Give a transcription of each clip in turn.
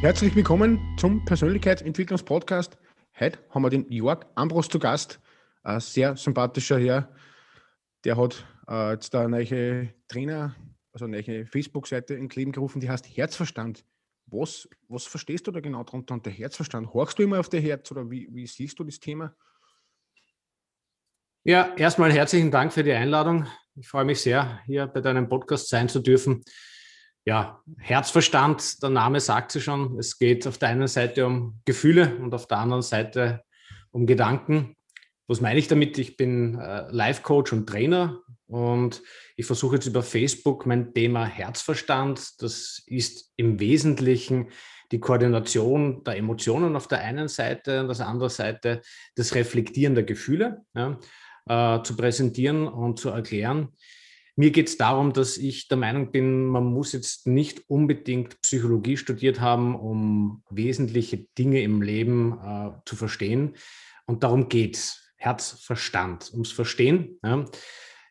Herzlich willkommen zum Persönlichkeitsentwicklungspodcast. Heute haben wir den Jörg Ambros zu Gast, ein sehr sympathischer Herr. Der hat äh, jetzt eine neue Trainer, also eine Facebook-Seite ins Leben gerufen, die heißt Herzverstand. Was, was verstehst du da genau drunter unter Herzverstand? Horchst du immer auf der Herz oder wie, wie siehst du das Thema? Ja, erstmal herzlichen Dank für die Einladung. Ich freue mich sehr, hier bei deinem Podcast sein zu dürfen ja, Herzverstand, der Name sagt es schon. Es geht auf der einen Seite um Gefühle und auf der anderen Seite um Gedanken. Was meine ich damit? Ich bin äh, Life-Coach und Trainer und ich versuche jetzt über Facebook mein Thema Herzverstand. Das ist im Wesentlichen die Koordination der Emotionen auf der einen Seite und auf der anderen Seite das Reflektieren der Gefühle ja, äh, zu präsentieren und zu erklären. Mir geht es darum, dass ich der Meinung bin, man muss jetzt nicht unbedingt Psychologie studiert haben, um wesentliche Dinge im Leben äh, zu verstehen. Und darum geht es. Herz-Verstand, ums Verstehen. Ja.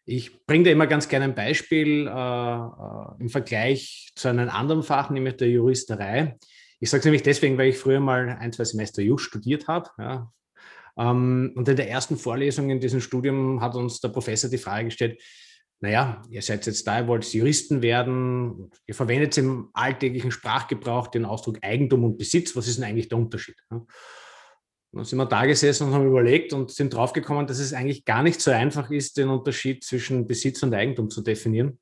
Ich bringe da immer ganz gerne ein Beispiel äh, äh, im Vergleich zu einem anderen Fach, nämlich der Juristerei. Ich sage es nämlich deswegen, weil ich früher mal ein, zwei Semester Just studiert habe. Ja. Ähm, und in der ersten Vorlesung in diesem Studium hat uns der Professor die Frage gestellt, naja, ihr seid jetzt da, ihr wollt Juristen werden, ihr verwendet im alltäglichen Sprachgebrauch den Ausdruck Eigentum und Besitz. Was ist denn eigentlich der Unterschied? dann sind wir da gesessen und haben überlegt und sind draufgekommen, dass es eigentlich gar nicht so einfach ist, den Unterschied zwischen Besitz und Eigentum zu definieren.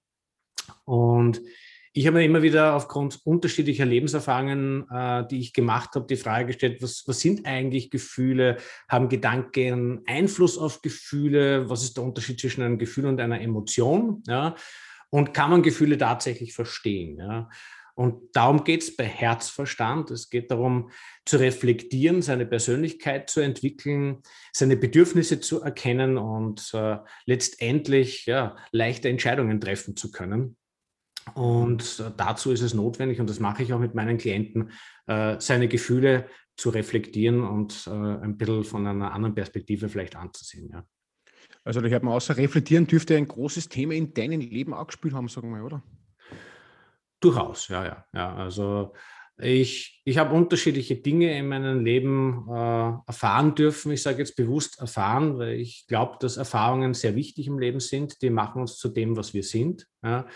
Und ich habe mir immer wieder aufgrund unterschiedlicher Lebenserfahrungen, äh, die ich gemacht habe, die Frage gestellt, was, was sind eigentlich Gefühle? Haben Gedanken Einfluss auf Gefühle? Was ist der Unterschied zwischen einem Gefühl und einer Emotion? Ja? Und kann man Gefühle tatsächlich verstehen? Ja? Und darum geht es bei Herzverstand. Es geht darum, zu reflektieren, seine Persönlichkeit zu entwickeln, seine Bedürfnisse zu erkennen und äh, letztendlich ja, leichte Entscheidungen treffen zu können. Und dazu ist es notwendig, und das mache ich auch mit meinen Klienten, äh, seine Gefühle zu reflektieren und äh, ein bisschen von einer anderen Perspektive vielleicht anzusehen. Ja. Also da hört man außer reflektieren, dürfte ein großes Thema in deinem Leben auch gespielt haben, sagen wir, oder? Durchaus, ja, ja. ja. Also ich, ich habe unterschiedliche Dinge in meinem Leben äh, erfahren dürfen. Ich sage jetzt bewusst erfahren, weil ich glaube, dass Erfahrungen sehr wichtig im Leben sind. Die machen uns zu dem, was wir sind. Ja.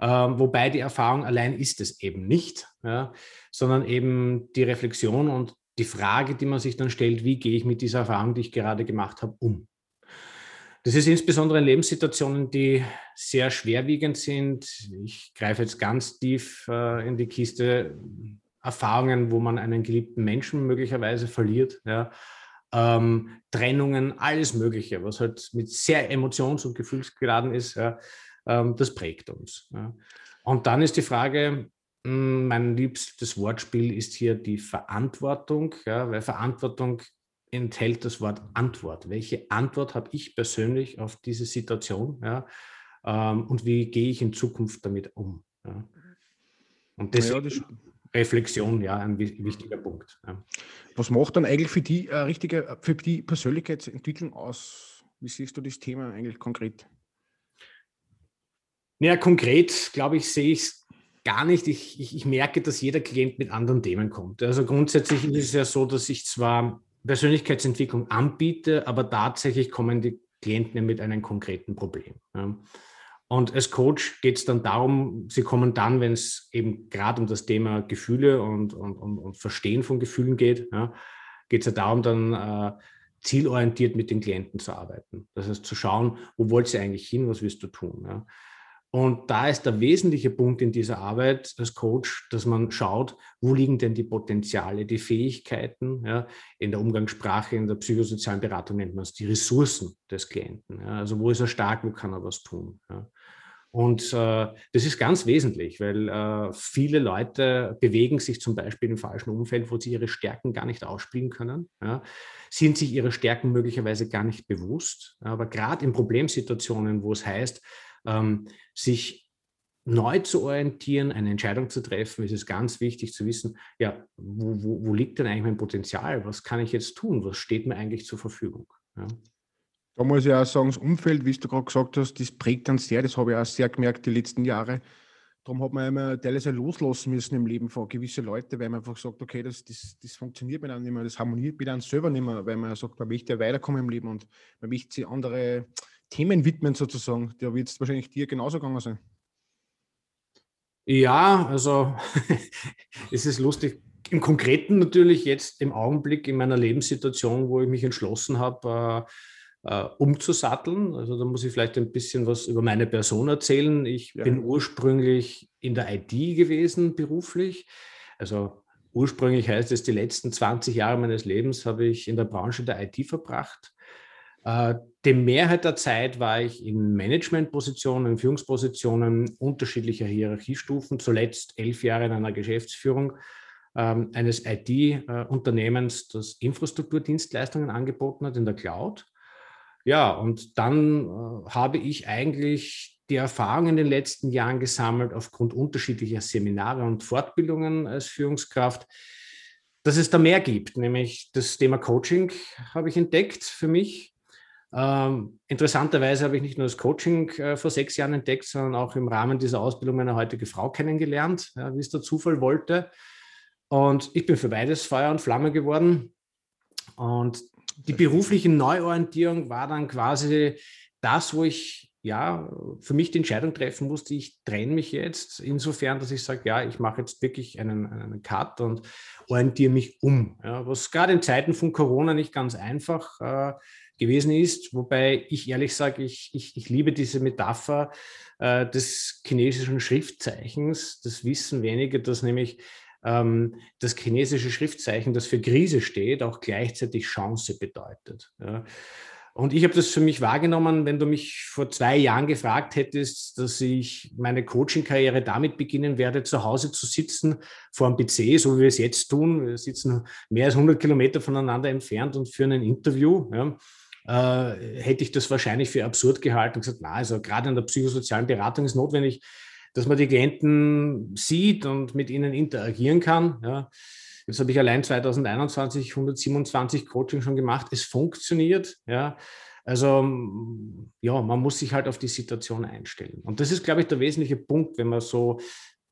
Ähm, wobei die Erfahrung allein ist es eben nicht, ja, sondern eben die Reflexion und die Frage, die man sich dann stellt, wie gehe ich mit dieser Erfahrung, die ich gerade gemacht habe, um. Das ist insbesondere in Lebenssituationen, die sehr schwerwiegend sind. Ich greife jetzt ganz tief äh, in die Kiste. Erfahrungen, wo man einen geliebten Menschen möglicherweise verliert, ja. ähm, Trennungen, alles Mögliche, was halt mit sehr emotions- und gefühlsgeladen ist. Ja das prägt uns. Und dann ist die Frage, hm, mein liebstes Wortspiel ist hier die Verantwortung, ja, weil Verantwortung enthält das Wort Antwort. Welche Antwort habe ich persönlich auf diese Situation? Ja, ähm, und wie gehe ich in Zukunft damit um? Ja. Und das, ja, das Reflexion, ja, ein wichtiger Punkt. Was macht dann eigentlich für die äh, richtige, für die Persönlichkeitsentwicklung aus? Wie siehst du das Thema eigentlich konkret? Naja, konkret, glaube ich, sehe ich es gar nicht. Ich, ich, ich, merke, dass jeder Klient mit anderen Themen kommt. Also grundsätzlich ist es ja so, dass ich zwar Persönlichkeitsentwicklung anbiete, aber tatsächlich kommen die Klienten mit einem konkreten Problem. Und als Coach geht es dann darum, sie kommen dann, wenn es eben gerade um das Thema Gefühle und, und, und, und Verstehen von Gefühlen geht, ja, geht es ja darum, dann äh, zielorientiert mit den Klienten zu arbeiten. Das heißt, zu schauen, wo wollt ihr eigentlich hin, was willst du tun. Ja. Und da ist der wesentliche Punkt in dieser Arbeit als Coach, dass man schaut, wo liegen denn die Potenziale, die Fähigkeiten. Ja? In der Umgangssprache, in der psychosozialen Beratung nennt man es die Ressourcen des Klienten. Ja? Also wo ist er stark, wo kann er was tun. Ja? Und äh, das ist ganz wesentlich, weil äh, viele Leute bewegen sich zum Beispiel im falschen Umfeld, wo sie ihre Stärken gar nicht ausspielen können, ja, sind sich ihre Stärken möglicherweise gar nicht bewusst. Aber gerade in Problemsituationen, wo es heißt, ähm, sich neu zu orientieren, eine Entscheidung zu treffen, ist es ganz wichtig zu wissen, ja, wo, wo, wo liegt denn eigentlich mein Potenzial? Was kann ich jetzt tun? Was steht mir eigentlich zur Verfügung? Ja. Da muss ich auch sagen, das Umfeld, wie du gerade gesagt hast, das prägt dann sehr. Das habe ich auch sehr gemerkt die letzten Jahre. Darum hat man immer teilweise loslassen müssen im Leben von gewissen Leuten, weil man einfach sagt, okay, das, das, das funktioniert mir dann nicht mehr, das harmoniert mir dann selber nicht mehr, weil man sagt, man möchte ja weiterkommen im Leben und man möchte andere Themen widmen sozusagen. Da wird es wahrscheinlich dir genauso gegangen sein. Ja, also es ist lustig. Im Konkreten natürlich jetzt im Augenblick in meiner Lebenssituation, wo ich mich entschlossen habe, äh, äh, umzusatteln. Also da muss ich vielleicht ein bisschen was über meine Person erzählen. Ich ja. bin ursprünglich in der IT gewesen, beruflich. Also ursprünglich heißt es, die letzten 20 Jahre meines Lebens habe ich in der Branche der IT verbracht. Äh, die Mehrheit der Zeit war ich in Managementpositionen, Führungspositionen unterschiedlicher Hierarchiestufen, zuletzt elf Jahre in einer Geschäftsführung ähm, eines IT-Unternehmens, das Infrastrukturdienstleistungen angeboten hat in der Cloud. Ja, und dann äh, habe ich eigentlich die Erfahrung in den letzten Jahren gesammelt aufgrund unterschiedlicher Seminare und Fortbildungen als Führungskraft, dass es da mehr gibt, nämlich das Thema Coaching habe ich entdeckt für mich. Ähm, interessanterweise habe ich nicht nur das Coaching äh, vor sechs Jahren entdeckt, sondern auch im Rahmen dieser Ausbildung meine heutige Frau kennengelernt, ja, wie es der Zufall wollte. Und ich bin für beides Feuer und Flamme geworden. Und die berufliche Neuorientierung war dann quasi das, wo ich ja für mich die Entscheidung treffen musste, ich trenne mich jetzt insofern, dass ich sage, ja, ich mache jetzt wirklich einen, einen Cut und orientiere mich um. Ja, was gerade in Zeiten von Corona nicht ganz einfach äh, gewesen ist, wobei ich ehrlich sage, ich, ich, ich liebe diese Metapher äh, des chinesischen Schriftzeichens. Das wissen wenige, dass nämlich ähm, das chinesische Schriftzeichen, das für Krise steht, auch gleichzeitig Chance bedeutet. Ja. Und ich habe das für mich wahrgenommen, wenn du mich vor zwei Jahren gefragt hättest, dass ich meine Coaching-Karriere damit beginnen werde, zu Hause zu sitzen vor einem PC, so wie wir es jetzt tun. Wir sitzen mehr als 100 Kilometer voneinander entfernt und führen ein Interview. Ja. Äh, hätte ich das wahrscheinlich für absurd gehalten und gesagt, na, also gerade in der psychosozialen Beratung ist notwendig, dass man die Klienten sieht und mit ihnen interagieren kann. Ja. Jetzt habe ich allein 2021 127 Coaching schon gemacht. Es funktioniert. Ja. Also ja, man muss sich halt auf die Situation einstellen. Und das ist, glaube ich, der wesentliche Punkt, wenn man so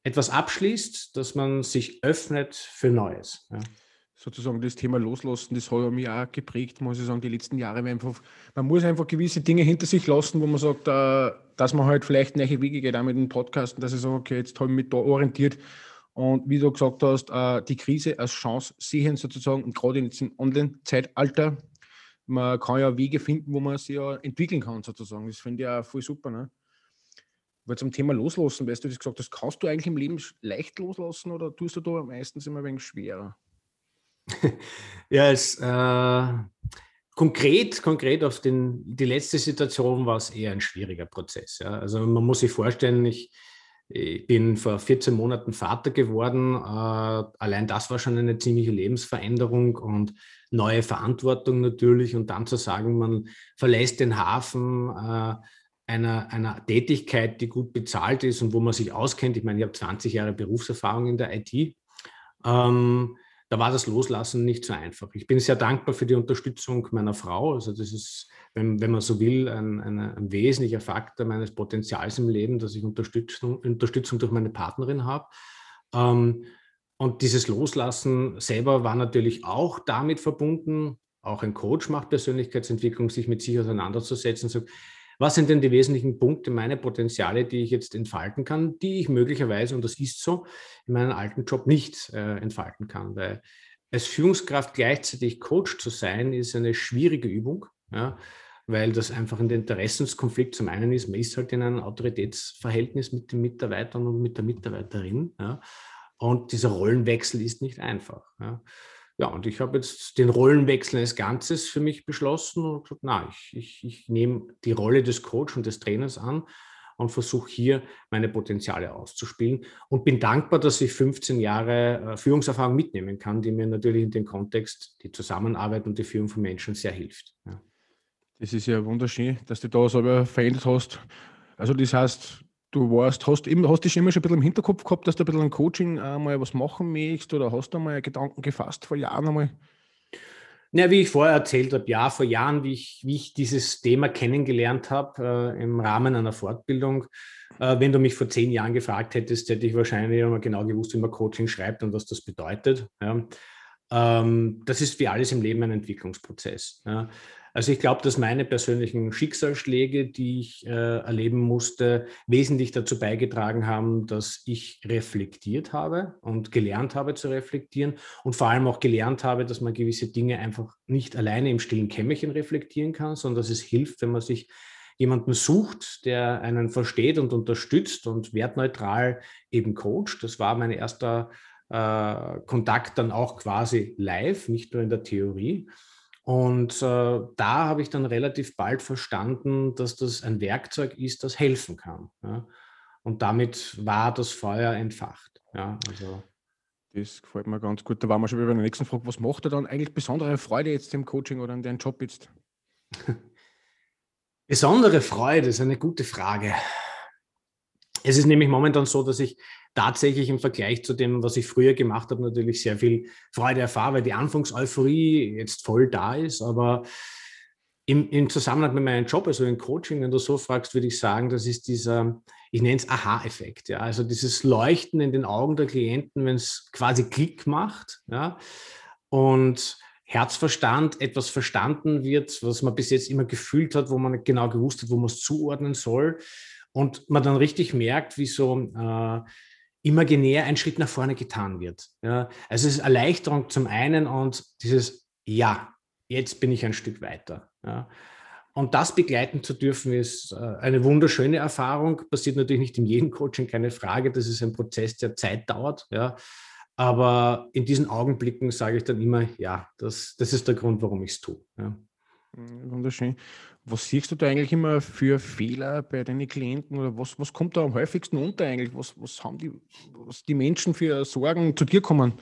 etwas abschließt, dass man sich öffnet für Neues. Ja sozusagen das Thema Loslassen, das hat mich auch geprägt, muss ich sagen, die letzten Jahre. Einfach, man muss einfach gewisse Dinge hinter sich lassen, wo man sagt, äh, dass man halt vielleicht neue Wege geht, auch mit dem Podcast, dass ich sage, okay, jetzt habe ich mich da orientiert. Und wie du gesagt hast, äh, die Krise als Chance sehen sozusagen, und gerade in diesem Online-Zeitalter, man kann ja Wege finden, wo man sich ja entwickeln kann sozusagen. Das finde ich auch voll super. Ne? Weil zum Thema Loslassen, weißt du, das gesagt hast, kannst du eigentlich im Leben leicht loslassen oder tust du da meistens immer ein wenig schwerer? ja, es, äh, konkret, konkret auf den, die letzte Situation war es eher ein schwieriger Prozess. Ja. Also man muss sich vorstellen, ich, ich bin vor 14 Monaten Vater geworden. Äh, allein das war schon eine ziemliche Lebensveränderung und neue Verantwortung natürlich. Und dann zu sagen, man verlässt den Hafen äh, einer, einer Tätigkeit, die gut bezahlt ist und wo man sich auskennt. Ich meine, ich habe 20 Jahre Berufserfahrung in der IT. Ähm, da war das Loslassen nicht so einfach. Ich bin sehr dankbar für die Unterstützung meiner Frau. Also das ist, wenn, wenn man so will, ein, ein, ein wesentlicher Faktor meines Potenzials im Leben, dass ich Unterstützung, Unterstützung durch meine Partnerin habe. Ähm, und dieses Loslassen selber war natürlich auch damit verbunden, auch ein Coach macht Persönlichkeitsentwicklung, sich mit sich auseinanderzusetzen und sagt, was sind denn die wesentlichen Punkte, meine Potenziale, die ich jetzt entfalten kann, die ich möglicherweise, und das ist so, in meinem alten Job nicht äh, entfalten kann? Weil als Führungskraft gleichzeitig Coach zu sein, ist eine schwierige Übung, ja, weil das einfach ein Interessenskonflikt zum einen ist, man ist halt in einem Autoritätsverhältnis mit den Mitarbeitern und mit der Mitarbeiterin. Ja, und dieser Rollenwechsel ist nicht einfach. Ja. Ja, und ich habe jetzt den Rollenwechsel als Ganzes für mich beschlossen und gesagt, na, ich, ich, ich nehme die Rolle des Coach und des Trainers an und versuche hier meine Potenziale auszuspielen und bin dankbar, dass ich 15 Jahre äh, Führungserfahrung mitnehmen kann, die mir natürlich in dem Kontext die Zusammenarbeit und die Führung von Menschen sehr hilft. Ja. Das ist ja wunderschön, dass du da so verändert hast. Also das heißt, du warst, hast, eben, hast dich immer schon ein bisschen im Hinterkopf gehabt, dass du ein bisschen ein Coaching einmal was machen möchtest oder hast du mal Gedanken gefasst vor Jahren einmal? Ja, wie ich vorher erzählt habe, ja, vor Jahren, wie ich, wie ich dieses Thema kennengelernt habe äh, im Rahmen einer Fortbildung. Äh, wenn du mich vor zehn Jahren gefragt hättest, hätte ich wahrscheinlich immer genau gewusst, wie man Coaching schreibt und was das bedeutet. Ja. Ähm, das ist wie alles im Leben ein Entwicklungsprozess. Ja. Also ich glaube, dass meine persönlichen Schicksalsschläge, die ich äh, erleben musste, wesentlich dazu beigetragen haben, dass ich reflektiert habe und gelernt habe zu reflektieren und vor allem auch gelernt habe, dass man gewisse Dinge einfach nicht alleine im stillen Kämmerchen reflektieren kann, sondern dass es hilft, wenn man sich jemanden sucht, der einen versteht und unterstützt und wertneutral eben coacht. Das war mein erster äh, Kontakt dann auch quasi live, nicht nur in der Theorie. Und äh, da habe ich dann relativ bald verstanden, dass das ein Werkzeug ist, das helfen kann. Ja. Und damit war das Feuer entfacht. Ja, also. Das gefällt mir ganz gut. Da waren wir schon wieder bei der nächsten Frage. Was macht er dann eigentlich besondere Freude jetzt im Coaching oder in deinem Job jetzt? Besondere Freude ist eine gute Frage. Es ist nämlich momentan so, dass ich tatsächlich im Vergleich zu dem, was ich früher gemacht habe, natürlich sehr viel Freude erfahre, weil die Anfangseuphorie jetzt voll da ist. Aber im, im Zusammenhang mit meinem Job, also im Coaching, wenn du so fragst, würde ich sagen, das ist dieser, ich nenne es Aha-Effekt. Ja? Also dieses Leuchten in den Augen der Klienten, wenn es quasi Klick macht. Ja? Und Herzverstand etwas verstanden wird, was man bis jetzt immer gefühlt hat, wo man nicht genau gewusst hat, wo man es zuordnen soll. Und man dann richtig merkt, wie so äh, imaginär ein Schritt nach vorne getan wird. Ja, also es ist Erleichterung zum einen und dieses Ja, jetzt bin ich ein Stück weiter. Ja. Und das begleiten zu dürfen, ist äh, eine wunderschöne Erfahrung. Passiert natürlich nicht in jedem Coaching, keine Frage. Das ist ein Prozess, der Zeit dauert. Ja. Aber in diesen Augenblicken sage ich dann immer, ja, das, das ist der Grund, warum ich es tue. Ja. Wunderschön. Was siehst du da eigentlich immer für Fehler bei deinen Klienten oder was, was kommt da am häufigsten unter eigentlich? Was, was haben die, was die Menschen für Sorgen zu dir kommen?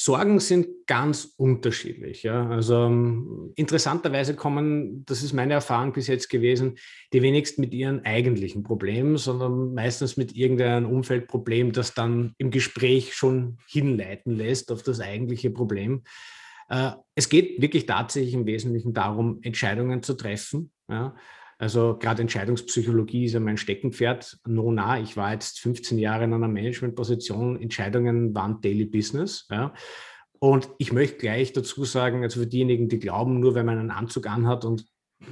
Sorgen sind ganz unterschiedlich. Ja. Also um, interessanterweise kommen, das ist meine Erfahrung bis jetzt gewesen, die wenigsten mit ihren eigentlichen Problemen, sondern meistens mit irgendeinem Umfeldproblem, das dann im Gespräch schon hinleiten lässt auf das eigentliche Problem. Äh, es geht wirklich tatsächlich im Wesentlichen darum, Entscheidungen zu treffen. Ja. Also gerade Entscheidungspsychologie ist ja mein Steckenpferd. No, na, ich war jetzt 15 Jahre in einer Managementposition. Entscheidungen waren Daily Business. Ja. Und ich möchte gleich dazu sagen, also für diejenigen, die glauben, nur wenn man einen Anzug anhat und äh,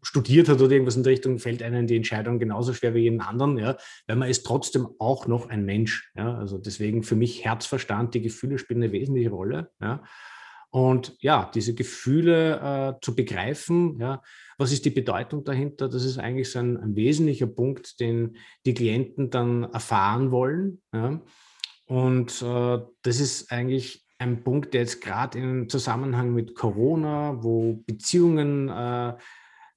studiert hat oder irgendwas in der Richtung, fällt einem die Entscheidung genauso schwer wie jeden anderen, ja, weil man ist trotzdem auch noch ein Mensch. Ja. Also deswegen für mich Herzverstand, die Gefühle spielen eine wesentliche Rolle. Ja. Und ja, diese Gefühle äh, zu begreifen, ja, was ist die Bedeutung dahinter? Das ist eigentlich so ein, ein wesentlicher Punkt, den die Klienten dann erfahren wollen. Ja. Und äh, das ist eigentlich ein Punkt, der jetzt gerade im Zusammenhang mit Corona, wo Beziehungen äh,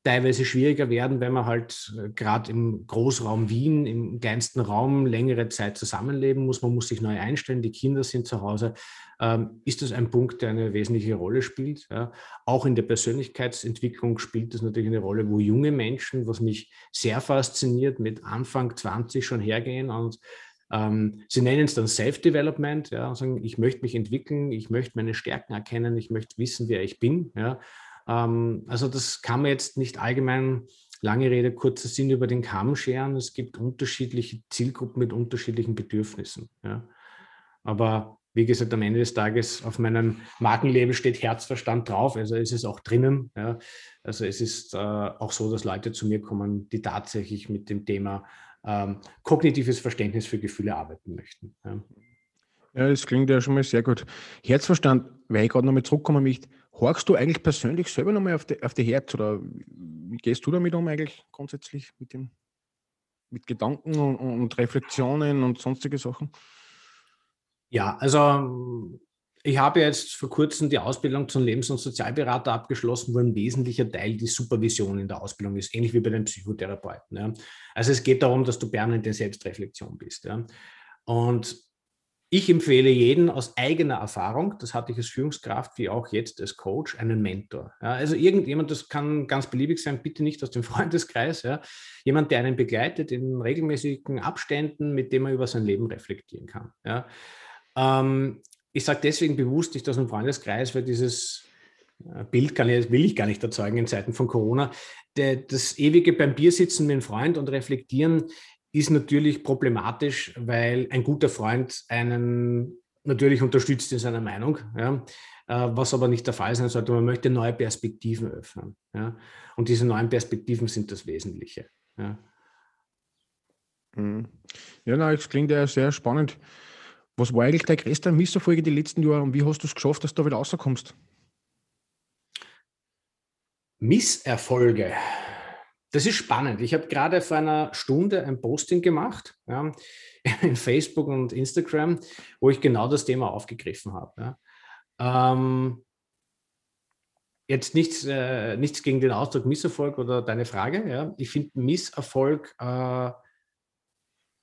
teilweise schwieriger werden, wenn man halt äh, gerade im Großraum Wien, im kleinsten Raum längere Zeit zusammenleben muss. Man muss sich neu einstellen, die Kinder sind zu Hause. Ähm, ist das ein Punkt, der eine wesentliche Rolle spielt? Ja. Auch in der Persönlichkeitsentwicklung spielt das natürlich eine Rolle, wo junge Menschen, was mich sehr fasziniert, mit Anfang 20 schon hergehen und ähm, sie nennen es dann Self-Development, ja, und sagen, ich möchte mich entwickeln, ich möchte meine Stärken erkennen, ich möchte wissen, wer ich bin. Ja. Ähm, also das kann man jetzt nicht allgemein, lange Rede, kurzer Sinn über den Kamm scheren. Es gibt unterschiedliche Zielgruppen mit unterschiedlichen Bedürfnissen. Ja. Aber wie gesagt, am Ende des Tages auf meinem Markenlabel steht Herzverstand drauf, also ist es auch drinnen. Ja. Also es ist äh, auch so, dass Leute zu mir kommen, die tatsächlich mit dem Thema ähm, kognitives Verständnis für Gefühle arbeiten möchten. Ja. ja. das klingt ja schon mal sehr gut. Herzverstand, weil ich gerade nochmal zurückkommen möchte, horchst du eigentlich persönlich selber nochmal auf die, auf die Herz oder wie gehst du damit um eigentlich grundsätzlich mit dem, mit Gedanken und, und Reflexionen und sonstige Sachen? Ja, also ich habe jetzt vor kurzem die Ausbildung zum Lebens- und Sozialberater abgeschlossen, wo ein wesentlicher Teil die Supervision in der Ausbildung ist, ähnlich wie bei den Psychotherapeuten. Ja. Also es geht darum, dass du permanent in Selbstreflexion bist. Ja. Und ich empfehle jeden aus eigener Erfahrung, das hatte ich als Führungskraft wie auch jetzt als Coach, einen Mentor. Ja, also irgendjemand, das kann ganz beliebig sein, bitte nicht aus dem Freundeskreis. Ja, jemand, der einen begleitet in regelmäßigen Abständen, mit dem man über sein Leben reflektieren kann. Ja. Ähm, ich sage deswegen bewusst nicht aus dem Freundeskreis, weil dieses äh, Bild kann ich, will ich gar nicht erzeugen in Zeiten von Corona. Der, das ewige beim Bier sitzen mit einem Freund und reflektieren ist natürlich problematisch, weil ein guter Freund einen natürlich unterstützt in seiner Meinung, ja, äh, was aber nicht der Fall sein sollte. Man möchte neue Perspektiven öffnen. Ja, und diese neuen Perspektiven sind das Wesentliche. Ja, mhm. ja nein, das klingt ja sehr spannend. Was war eigentlich der größte Misserfolge die letzten Jahre und wie hast du es geschafft, dass du da wieder rauskommst? Misserfolge. Das ist spannend. Ich habe gerade vor einer Stunde ein Posting gemacht ja, in Facebook und Instagram, wo ich genau das Thema aufgegriffen habe. Ja. Ähm, jetzt nichts, äh, nichts gegen den Ausdruck Misserfolg oder deine Frage. Ja. Ich finde Misserfolg äh,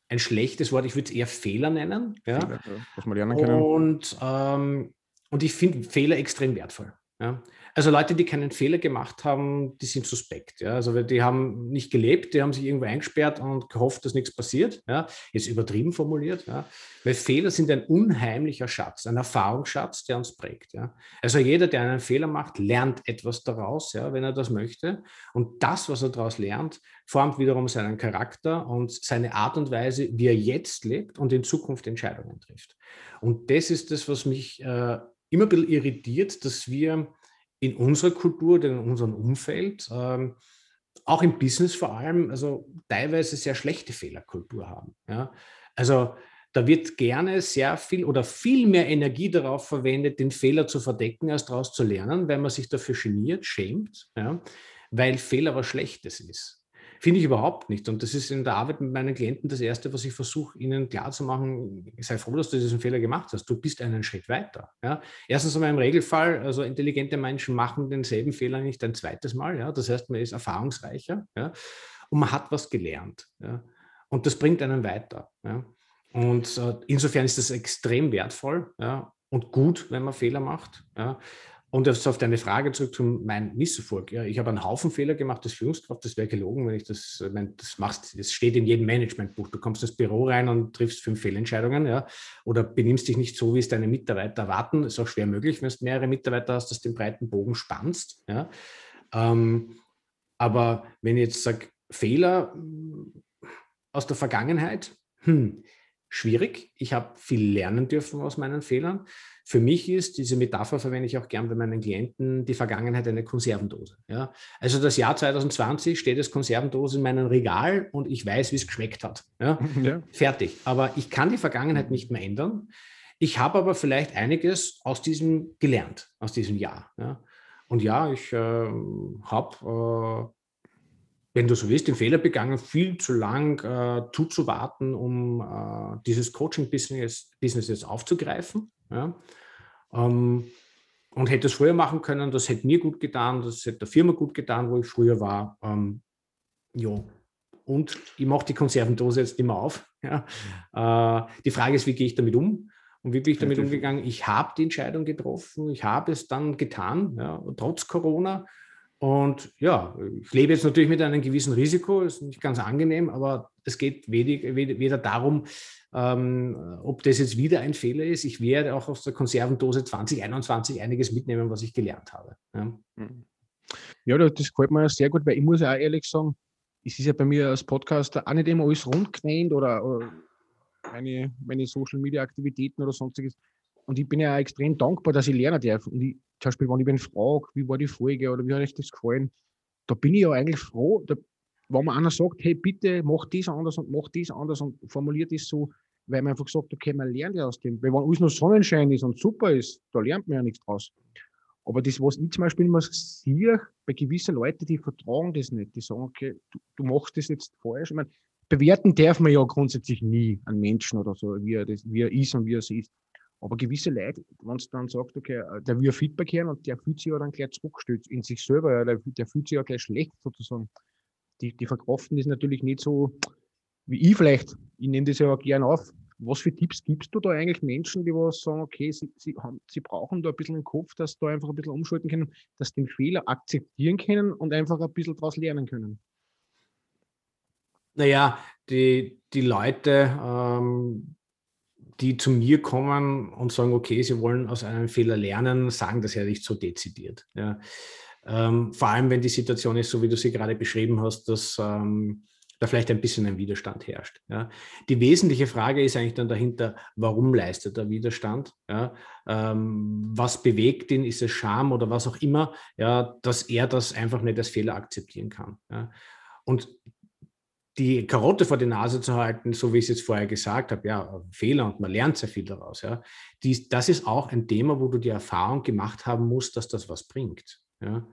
ein schlechtes Wort. Ich würde es eher Fehler nennen. Ja. Fehler, was man lernen können. Und, ähm, und ich finde Fehler extrem wertvoll. Ja. Also Leute, die keinen Fehler gemacht haben, die sind suspekt. Ja? Also die haben nicht gelebt, die haben sich irgendwo eingesperrt und gehofft, dass nichts passiert. Ja? Jetzt übertrieben formuliert. Ja? Weil Fehler sind ein unheimlicher Schatz, ein Erfahrungsschatz, der uns prägt. Ja? Also jeder, der einen Fehler macht, lernt etwas daraus, ja, wenn er das möchte. Und das, was er daraus lernt, formt wiederum seinen Charakter und seine Art und Weise, wie er jetzt lebt und in Zukunft Entscheidungen trifft. Und das ist das, was mich äh, immer ein bisschen irritiert, dass wir in unserer Kultur, in unserem Umfeld, ähm, auch im Business vor allem, also teilweise sehr schlechte Fehlerkultur haben. Ja? Also da wird gerne sehr viel oder viel mehr Energie darauf verwendet, den Fehler zu verdecken, als daraus zu lernen, weil man sich dafür geniert, schämt, ja? weil Fehler was Schlechtes ist. Finde ich überhaupt nicht. Und das ist in der Arbeit mit meinen Klienten das Erste, was ich versuche, ihnen klarzumachen. Sei froh, dass du diesen Fehler gemacht hast. Du bist einen Schritt weiter. Ja. Erstens einmal im Regelfall, also intelligente Menschen machen denselben Fehler nicht ein zweites Mal. Ja. Das heißt, man ist erfahrungsreicher ja. und man hat was gelernt. Und das bringt einen weiter. Und äh, insofern ist das extrem wertvoll und gut, wenn man Fehler macht. Ja. Und jetzt auf deine Frage zurück zu meinem Misserfolg. Ja, ich habe einen Haufen Fehler gemacht als Führungskraft. Das wäre gelogen, wenn ich das, wenn das machst. Das steht in jedem Managementbuch. Du kommst ins Büro rein und triffst fünf Fehlentscheidungen, ja, oder benimmst dich nicht so, wie es deine Mitarbeiter erwarten. Ist auch schwer möglich, wenn du mehrere Mitarbeiter hast, dass du den breiten Bogen spannst. Ja. Ähm, aber wenn ich jetzt sage, Fehler aus der Vergangenheit, hm, schwierig. Ich habe viel lernen dürfen aus meinen Fehlern. Für mich ist, diese Metapher verwende ich auch gern bei meinen Klienten, die Vergangenheit eine Konservendose. Ja? Also das Jahr 2020 steht als Konservendose in meinem Regal und ich weiß, wie es geschmeckt hat. Ja? ja? Fertig. Aber ich kann die Vergangenheit nicht mehr ändern. Ich habe aber vielleicht einiges aus diesem gelernt, aus diesem Jahr. Ja? Und ja, ich äh, habe, äh, wenn du so willst, den Fehler begangen, viel zu lang äh, zuzuwarten, um äh, dieses Coaching-Business Business jetzt aufzugreifen. Ja? Ähm, und hätte es früher machen können, das hätte mir gut getan, das hätte der Firma gut getan, wo ich früher war. Ähm, ja. Und ich mache die Konservendose jetzt immer auf. Ja. Äh, die Frage ist, wie gehe ich damit um? Und wie bin ich damit umgegangen? Ich habe die Entscheidung getroffen, ich habe es dann getan, ja, trotz Corona. Und ja, ich lebe jetzt natürlich mit einem gewissen Risiko, ist nicht ganz angenehm, aber es geht weder, weder darum, ähm, ob das jetzt wieder ein Fehler ist. Ich werde auch aus der Konservendose 2021 einiges mitnehmen, was ich gelernt habe. Ja, ja das gefällt mir sehr gut, weil ich muss ja auch ehrlich sagen, es ist ja bei mir als Podcaster auch nicht immer alles rundgenäht oder, oder meine, meine Social Media Aktivitäten oder sonstiges. Und ich bin ja auch extrem dankbar, dass ich lernen darf. Und ich, zum Beispiel, wenn ich mich frage, wie war die Folge oder wie hat euch das gefallen, da bin ich ja eigentlich froh, da, wenn man einer sagt, hey, bitte mach das anders und mach das anders und formuliert das so, weil man einfach sagt, okay, man lernt ja aus dem. Weil wenn alles nur Sonnenschein ist und super ist, da lernt man ja nichts draus. Aber das, was ich zum Beispiel immer sehe, bei gewissen Leuten, die vertragen das nicht. Die sagen, okay, du, du machst das jetzt falsch. Ich meine, bewerten darf man ja grundsätzlich nie einen Menschen oder so, wie er, das, wie er ist und wie er es ist. Aber gewisse Leute, wenn du dann sagst, okay, äh, der will Feedback hören und der fühlt sich ja dann gleich zurückgestellt in sich selber, ja, der, der fühlt sich ja gleich schlecht sozusagen. Die, die verkraften das natürlich nicht so wie ich vielleicht. Ich nehme das ja auch gern auf. Was für Tipps gibst du da eigentlich Menschen, die was sagen, okay, sie, sie, haben, sie brauchen da ein bisschen im Kopf, dass sie da einfach ein bisschen umschalten können, dass sie den Fehler akzeptieren können und einfach ein bisschen daraus lernen können? Naja, die, die Leute, ähm, die zu mir kommen und sagen, okay, sie wollen aus einem Fehler lernen, sagen das ja nicht so dezidiert. Ja. Ähm, vor allem, wenn die Situation ist, so wie du sie gerade beschrieben hast, dass ähm, da vielleicht ein bisschen ein Widerstand herrscht. Ja. Die wesentliche Frage ist eigentlich dann dahinter, warum leistet er Widerstand? Ja. Ähm, was bewegt ihn? Ist es Scham oder was auch immer, ja, dass er das einfach nicht als Fehler akzeptieren kann. Ja. Und die Karotte vor die Nase zu halten, so wie ich es jetzt vorher gesagt habe, ja, Fehler und man lernt sehr viel daraus. Ja. Dies, das ist auch ein Thema, wo du die Erfahrung gemacht haben musst, dass das was bringt. Ja.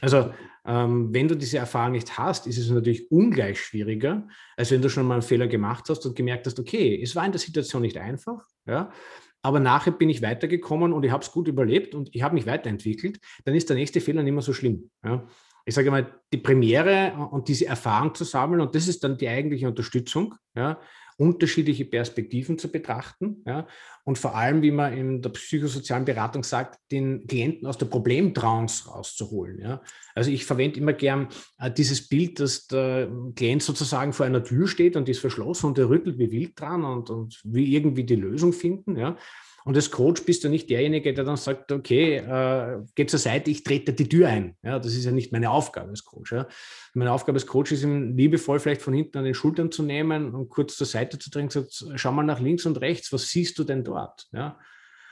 Also, ähm, wenn du diese Erfahrung nicht hast, ist es natürlich ungleich schwieriger, als wenn du schon mal einen Fehler gemacht hast und gemerkt hast, okay, es war in der Situation nicht einfach, ja, aber nachher bin ich weitergekommen und ich habe es gut überlebt und ich habe mich weiterentwickelt, dann ist der nächste Fehler nicht mehr so schlimm. Ja. Ich sage mal, die Premiere und diese Erfahrung zu sammeln und das ist dann die eigentliche Unterstützung, ja, unterschiedliche Perspektiven zu betrachten ja, und vor allem, wie man in der psychosozialen Beratung sagt, den Klienten aus der Problemtrance rauszuholen. Ja. Also ich verwende immer gern äh, dieses Bild, dass der Klient sozusagen vor einer Tür steht und ist verschlossen und er rüttelt wie wild dran und, und will irgendwie die Lösung finden. Ja. Und als Coach bist du nicht derjenige, der dann sagt, okay, äh, geh zur Seite, ich trete die Tür ein. Ja, das ist ja nicht meine Aufgabe als Coach. Ja. Meine Aufgabe als Coach ist, ihn liebevoll vielleicht von hinten an den Schultern zu nehmen und kurz zur Seite zu drängen, sagt, schau mal nach links und rechts, was siehst du denn dort? Ja.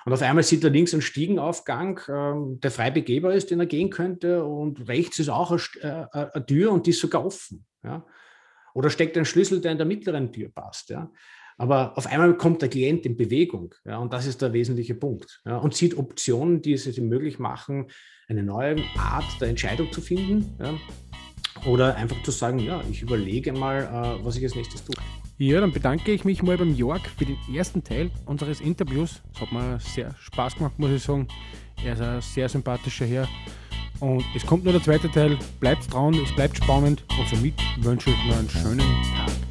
Und auf einmal sieht er links einen Stiegenaufgang, ähm, der frei begehbar ist, den er gehen könnte, und rechts ist auch eine, äh, eine Tür und die ist sogar offen. Ja. Oder steckt ein Schlüssel, der in der mittleren Tür passt. Ja. Aber auf einmal kommt der Klient in Bewegung. Ja, und das ist der wesentliche Punkt. Ja, und sieht Optionen, die es ihm möglich machen, eine neue Art der Entscheidung zu finden. Ja, oder einfach zu sagen, ja, ich überlege mal, äh, was ich als nächstes tue. Ja, dann bedanke ich mich mal beim Jörg für den ersten Teil unseres Interviews. Es hat mir sehr Spaß gemacht, muss ich sagen. Er ist ein sehr sympathischer Herr. Und es kommt nur der zweite Teil. Bleibt dran, es bleibt spannend. Und somit wünsche ich noch einen schönen Tag.